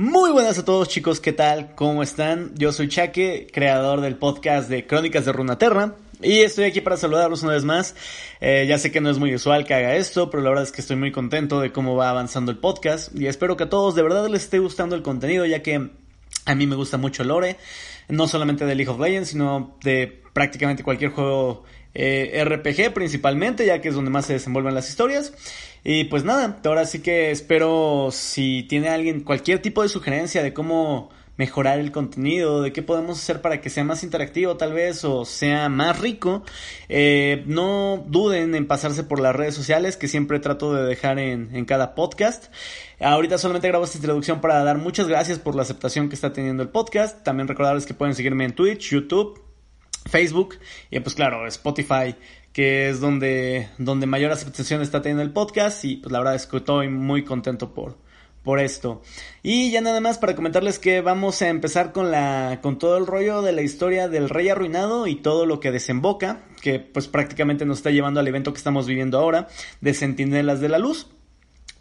Muy buenas a todos chicos, ¿qué tal? ¿Cómo están? Yo soy Chaque, creador del podcast de Crónicas de Runaterra. Y estoy aquí para saludarlos una vez más. Eh, ya sé que no es muy usual que haga esto, pero la verdad es que estoy muy contento de cómo va avanzando el podcast. Y espero que a todos de verdad les esté gustando el contenido, ya que a mí me gusta mucho lore. No solamente de League of Legends, sino de prácticamente cualquier juego eh, RPG principalmente, ya que es donde más se desenvuelven las historias. Y pues nada, ahora sí que espero si tiene alguien cualquier tipo de sugerencia de cómo mejorar el contenido, de qué podemos hacer para que sea más interactivo tal vez o sea más rico, eh, no duden en pasarse por las redes sociales que siempre trato de dejar en, en cada podcast. Ahorita solamente grabo esta introducción para dar muchas gracias por la aceptación que está teniendo el podcast. También recordarles que pueden seguirme en Twitch, YouTube, Facebook y pues claro, Spotify que es donde, donde mayor aceptación está teniendo el podcast y pues la verdad es que estoy muy contento por, por esto. Y ya nada más para comentarles que vamos a empezar con la con todo el rollo de la historia del rey arruinado y todo lo que desemboca, que pues prácticamente nos está llevando al evento que estamos viviendo ahora de Centinelas de la Luz.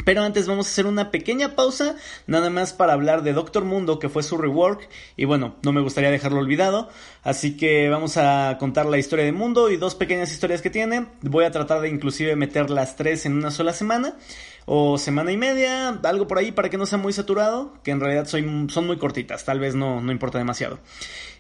Pero antes vamos a hacer una pequeña pausa, nada más para hablar de Doctor Mundo, que fue su rework, y bueno, no me gustaría dejarlo olvidado, así que vamos a contar la historia de Mundo y dos pequeñas historias que tiene, voy a tratar de inclusive meter las tres en una sola semana, o semana y media, algo por ahí para que no sea muy saturado, que en realidad son muy cortitas, tal vez no, no importa demasiado.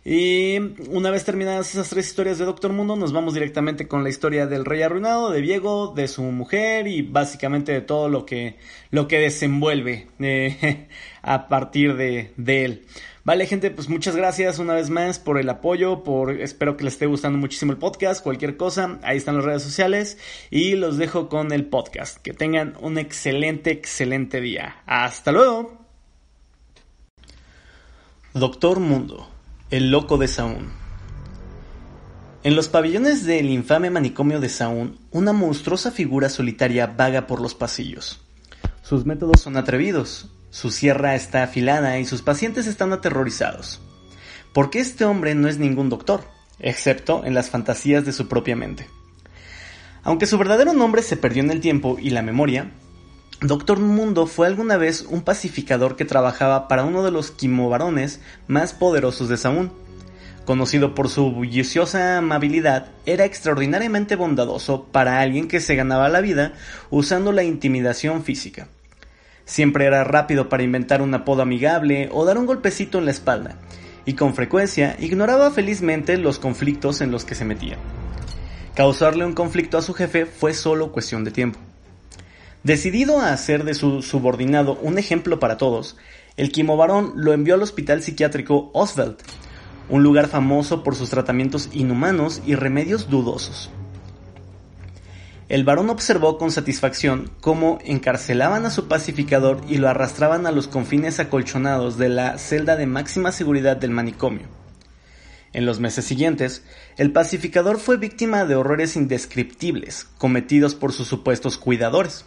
Y una vez terminadas esas tres historias de Doctor Mundo, nos vamos directamente con la historia del rey arruinado, de Diego, de su mujer y básicamente de todo lo que, lo que desenvuelve eh, a partir de, de él. Vale, gente, pues muchas gracias una vez más por el apoyo, por espero que les esté gustando muchísimo el podcast, cualquier cosa, ahí están las redes sociales y los dejo con el podcast. Que tengan un excelente, excelente día. Hasta luego. Doctor Mundo, el loco de Saúl. En los pabellones del infame manicomio de Saúl, una monstruosa figura solitaria vaga por los pasillos. Sus métodos son atrevidos, su sierra está afilada y sus pacientes están aterrorizados. Porque este hombre no es ningún doctor, excepto en las fantasías de su propia mente. Aunque su verdadero nombre se perdió en el tiempo y la memoria, Doctor Mundo fue alguna vez un pacificador que trabajaba para uno de los quimovarones más poderosos de Saúl. Conocido por su bulliciosa amabilidad, era extraordinariamente bondadoso para alguien que se ganaba la vida usando la intimidación física. Siempre era rápido para inventar un apodo amigable o dar un golpecito en la espalda, y con frecuencia ignoraba felizmente los conflictos en los que se metía. Causarle un conflicto a su jefe fue solo cuestión de tiempo. Decidido a hacer de su subordinado un ejemplo para todos, el quimovarón lo envió al hospital psiquiátrico Oswald, un lugar famoso por sus tratamientos inhumanos y remedios dudosos. El varón observó con satisfacción cómo encarcelaban a su pacificador y lo arrastraban a los confines acolchonados de la celda de máxima seguridad del manicomio. En los meses siguientes, el pacificador fue víctima de horrores indescriptibles cometidos por sus supuestos cuidadores.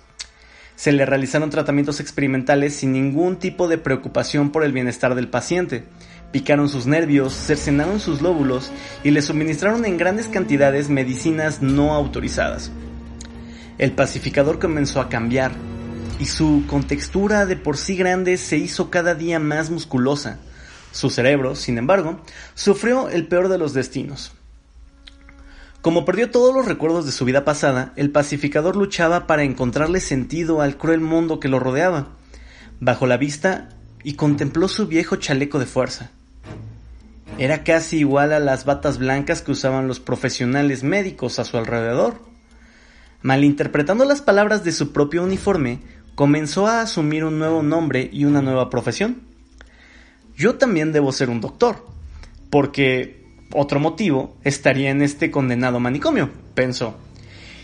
Se le realizaron tratamientos experimentales sin ningún tipo de preocupación por el bienestar del paciente. Picaron sus nervios, cercenaron sus lóbulos y le suministraron en grandes cantidades medicinas no autorizadas. El pacificador comenzó a cambiar y su contextura de por sí grande se hizo cada día más musculosa. Su cerebro, sin embargo, sufrió el peor de los destinos. Como perdió todos los recuerdos de su vida pasada, el pacificador luchaba para encontrarle sentido al cruel mundo que lo rodeaba. Bajó la vista y contempló su viejo chaleco de fuerza. Era casi igual a las batas blancas que usaban los profesionales médicos a su alrededor. Malinterpretando las palabras de su propio uniforme, comenzó a asumir un nuevo nombre y una nueva profesión. Yo también debo ser un doctor, porque otro motivo estaría en este condenado manicomio, pensó.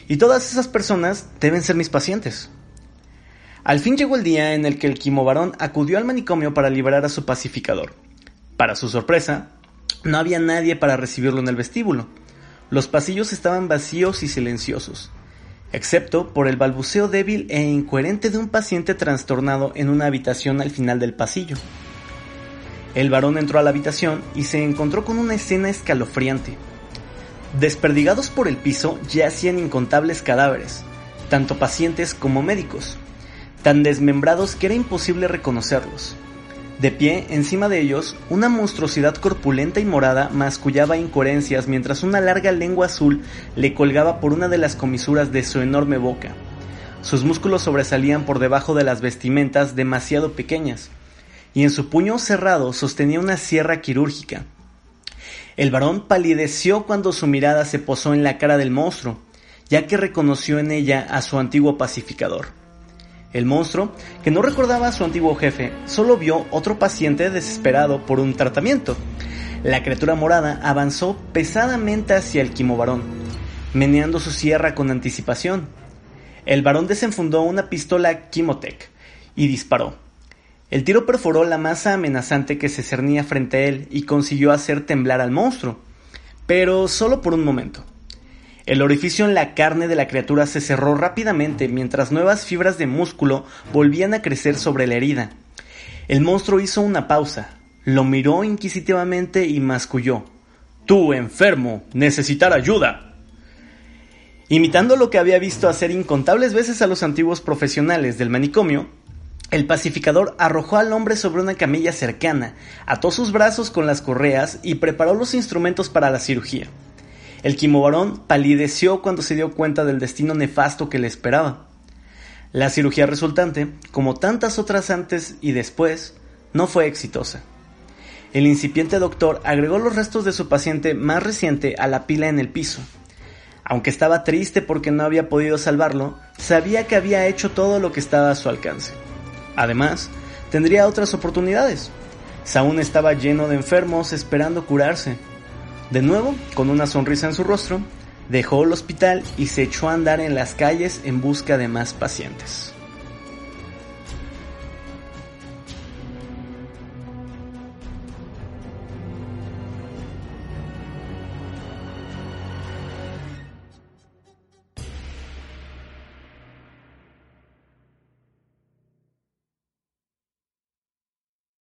Y todas esas personas deben ser mis pacientes. Al fin llegó el día en el que el quimovarón acudió al manicomio para liberar a su pacificador. Para su sorpresa, no había nadie para recibirlo en el vestíbulo. Los pasillos estaban vacíos y silenciosos excepto por el balbuceo débil e incoherente de un paciente trastornado en una habitación al final del pasillo. El varón entró a la habitación y se encontró con una escena escalofriante. Desperdigados por el piso yacían incontables cadáveres, tanto pacientes como médicos, tan desmembrados que era imposible reconocerlos. De pie, encima de ellos, una monstruosidad corpulenta y morada mascullaba incoherencias mientras una larga lengua azul le colgaba por una de las comisuras de su enorme boca. Sus músculos sobresalían por debajo de las vestimentas demasiado pequeñas, y en su puño cerrado sostenía una sierra quirúrgica. El varón palideció cuando su mirada se posó en la cara del monstruo, ya que reconoció en ella a su antiguo pacificador. El monstruo, que no recordaba a su antiguo jefe, solo vio otro paciente desesperado por un tratamiento. La criatura morada avanzó pesadamente hacia el quimovarón, meneando su sierra con anticipación. El varón desenfundó una pistola Kimotech y disparó. El tiro perforó la masa amenazante que se cernía frente a él y consiguió hacer temblar al monstruo, pero solo por un momento. El orificio en la carne de la criatura se cerró rápidamente mientras nuevas fibras de músculo volvían a crecer sobre la herida. El monstruo hizo una pausa, lo miró inquisitivamente y masculló. Tú, enfermo, necesitar ayuda. Imitando lo que había visto hacer incontables veces a los antiguos profesionales del manicomio, el pacificador arrojó al hombre sobre una camilla cercana, ató sus brazos con las correas y preparó los instrumentos para la cirugía. El quimovarón palideció cuando se dio cuenta del destino nefasto que le esperaba. La cirugía resultante, como tantas otras antes y después, no fue exitosa. El incipiente doctor agregó los restos de su paciente más reciente a la pila en el piso. Aunque estaba triste porque no había podido salvarlo, sabía que había hecho todo lo que estaba a su alcance. Además, tendría otras oportunidades. Saúl estaba lleno de enfermos esperando curarse, de nuevo, con una sonrisa en su rostro, dejó el hospital y se echó a andar en las calles en busca de más pacientes.